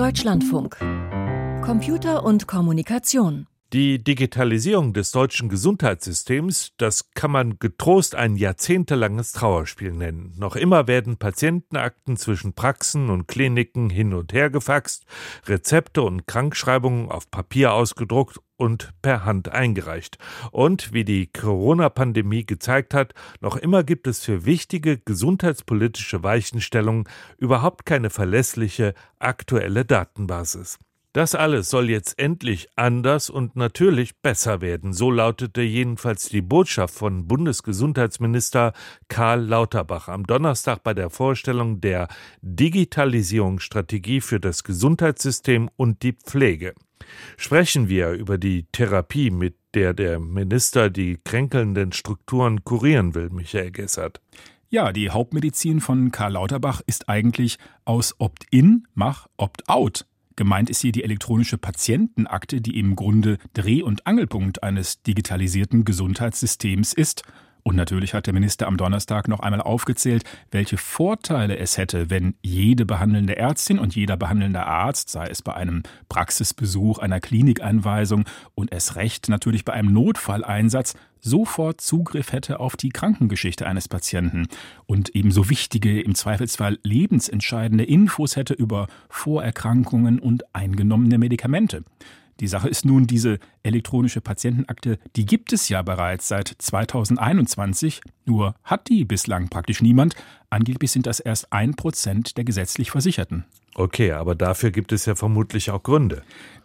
Deutschlandfunk. Computer und Kommunikation. Die Digitalisierung des deutschen Gesundheitssystems, das kann man getrost ein jahrzehntelanges Trauerspiel nennen. Noch immer werden Patientenakten zwischen Praxen und Kliniken hin und her gefaxt, Rezepte und Krankschreibungen auf Papier ausgedruckt und per Hand eingereicht. Und wie die Corona-Pandemie gezeigt hat, noch immer gibt es für wichtige gesundheitspolitische Weichenstellungen überhaupt keine verlässliche aktuelle Datenbasis. Das alles soll jetzt endlich anders und natürlich besser werden. So lautete jedenfalls die Botschaft von Bundesgesundheitsminister Karl Lauterbach am Donnerstag bei der Vorstellung der Digitalisierungsstrategie für das Gesundheitssystem und die Pflege. Sprechen wir über die Therapie, mit der der Minister die kränkelnden Strukturen kurieren will, Michael Gessert. Ja, die Hauptmedizin von Karl Lauterbach ist eigentlich aus Opt-in mach Opt-out. Gemeint ist hier die elektronische Patientenakte, die im Grunde Dreh- und Angelpunkt eines digitalisierten Gesundheitssystems ist. Und natürlich hat der Minister am Donnerstag noch einmal aufgezählt, welche Vorteile es hätte, wenn jede behandelnde Ärztin und jeder behandelnde Arzt, sei es bei einem Praxisbesuch, einer Klinikeinweisung und es recht natürlich bei einem Notfalleinsatz, sofort Zugriff hätte auf die Krankengeschichte eines Patienten und ebenso wichtige, im Zweifelsfall lebensentscheidende Infos hätte über Vorerkrankungen und eingenommene Medikamente. Die Sache ist nun, diese elektronische Patientenakte, die gibt es ja bereits seit 2021, nur hat die bislang praktisch niemand. Angeblich sind das erst ein Prozent der gesetzlich Versicherten. Okay, aber dafür gibt es ja vermutlich auch Gründe.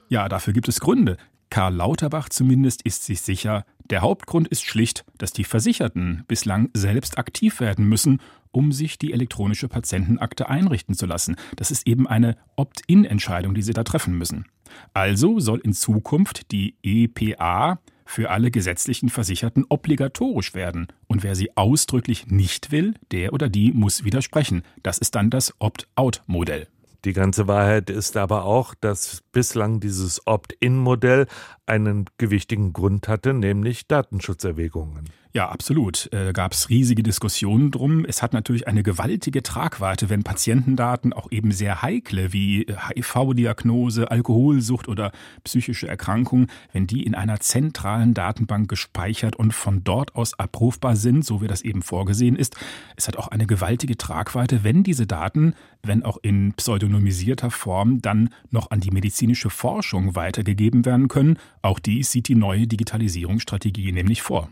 Ja, dafür gibt es Gründe. Karl Lauterbach zumindest ist sich sicher, der Hauptgrund ist schlicht, dass die Versicherten bislang selbst aktiv werden müssen, um sich die elektronische Patientenakte einrichten zu lassen. Das ist eben eine Opt-in-Entscheidung, die sie da treffen müssen. Also soll in Zukunft die EPA für alle gesetzlichen Versicherten obligatorisch werden. Und wer sie ausdrücklich nicht will, der oder die muss widersprechen. Das ist dann das Opt-out-Modell. Die ganze Wahrheit ist aber auch, dass bislang dieses Opt-in-Modell einen gewichtigen Grund hatte, nämlich Datenschutzerwägungen. Ja, absolut. Äh, Gab es riesige Diskussionen drum. Es hat natürlich eine gewaltige Tragweite, wenn Patientendaten auch eben sehr heikle wie HIV-Diagnose, Alkoholsucht oder psychische Erkrankung, wenn die in einer zentralen Datenbank gespeichert und von dort aus abrufbar sind, so wie das eben vorgesehen ist. Es hat auch eine gewaltige Tragweite, wenn diese Daten, wenn auch in pseudonymisierter Form, dann noch an die medizinische Forschung weitergegeben werden können. Auch dies sieht die neue Digitalisierungsstrategie nämlich vor.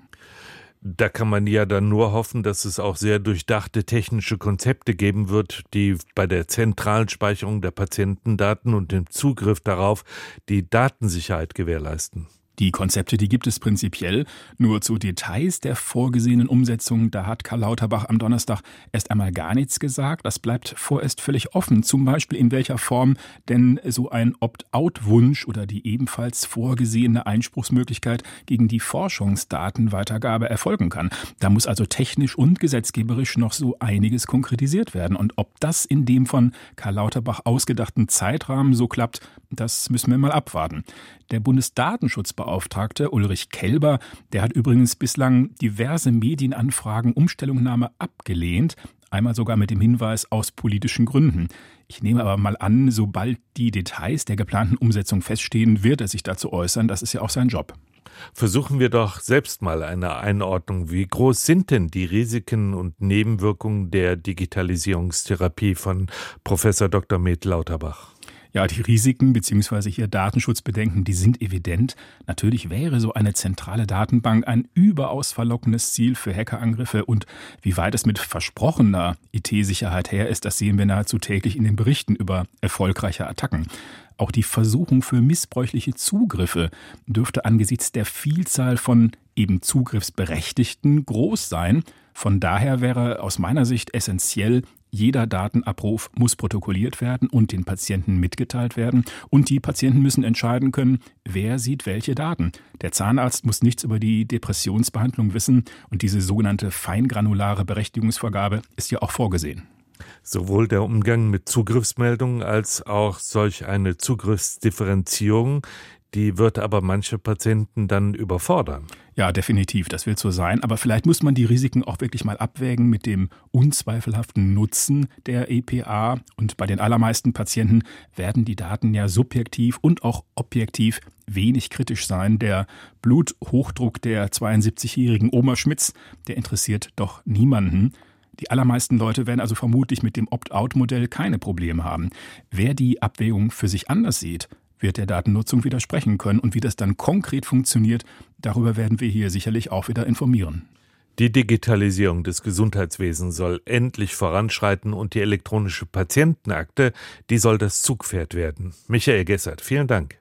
Da kann man ja dann nur hoffen, dass es auch sehr durchdachte technische Konzepte geben wird, die bei der zentralen Speicherung der Patientendaten und dem Zugriff darauf die Datensicherheit gewährleisten. Die Konzepte, die gibt es prinzipiell. Nur zu Details der vorgesehenen Umsetzung, da hat Karl Lauterbach am Donnerstag erst einmal gar nichts gesagt. Das bleibt vorerst völlig offen. Zum Beispiel in welcher Form denn so ein Opt-out-Wunsch oder die ebenfalls vorgesehene Einspruchsmöglichkeit gegen die Forschungsdatenweitergabe erfolgen kann. Da muss also technisch und gesetzgeberisch noch so einiges konkretisiert werden. Und ob das in dem von Karl Lauterbach ausgedachten Zeitrahmen so klappt, das müssen wir mal abwarten. Der Bundesdatenschutzbeauftragte Ulrich Kelber, der hat übrigens bislang diverse Medienanfragen um Stellungnahme abgelehnt, einmal sogar mit dem Hinweis aus politischen Gründen. Ich nehme aber mal an, sobald die Details der geplanten Umsetzung feststehen, wird er sich dazu äußern. Das ist ja auch sein Job. Versuchen wir doch selbst mal eine Einordnung. Wie groß sind denn die Risiken und Nebenwirkungen der Digitalisierungstherapie von Professor Dr. Med Lauterbach? Ja, die Risiken bzw. hier Datenschutzbedenken, die sind evident. Natürlich wäre so eine zentrale Datenbank ein überaus verlockendes Ziel für Hackerangriffe und wie weit es mit versprochener IT-Sicherheit her ist, das sehen wir nahezu täglich in den Berichten über erfolgreiche Attacken. Auch die Versuchung für missbräuchliche Zugriffe dürfte angesichts der Vielzahl von eben Zugriffsberechtigten groß sein. Von daher wäre aus meiner Sicht essentiell, jeder Datenabruf muss protokolliert werden und den Patienten mitgeteilt werden. Und die Patienten müssen entscheiden können, wer sieht welche Daten. Der Zahnarzt muss nichts über die Depressionsbehandlung wissen und diese sogenannte feingranulare Berechtigungsvergabe ist ja auch vorgesehen. Sowohl der Umgang mit Zugriffsmeldungen als auch solch eine Zugriffsdifferenzierung, Die wird aber manche Patienten dann überfordern. Ja, definitiv, das wird so sein. Aber vielleicht muss man die Risiken auch wirklich mal abwägen mit dem unzweifelhaften Nutzen der EPA. Und bei den allermeisten Patienten werden die Daten ja subjektiv und auch objektiv wenig kritisch sein. Der Bluthochdruck der 72-jährigen Oma Schmitz, der interessiert doch niemanden. Die allermeisten Leute werden also vermutlich mit dem Opt-out-Modell keine Probleme haben. Wer die Abwägung für sich anders sieht, wird der Datennutzung widersprechen können. Und wie das dann konkret funktioniert, darüber werden wir hier sicherlich auch wieder informieren. Die Digitalisierung des Gesundheitswesens soll endlich voranschreiten und die elektronische Patientenakte, die soll das Zugpferd werden. Michael Gessert, vielen Dank.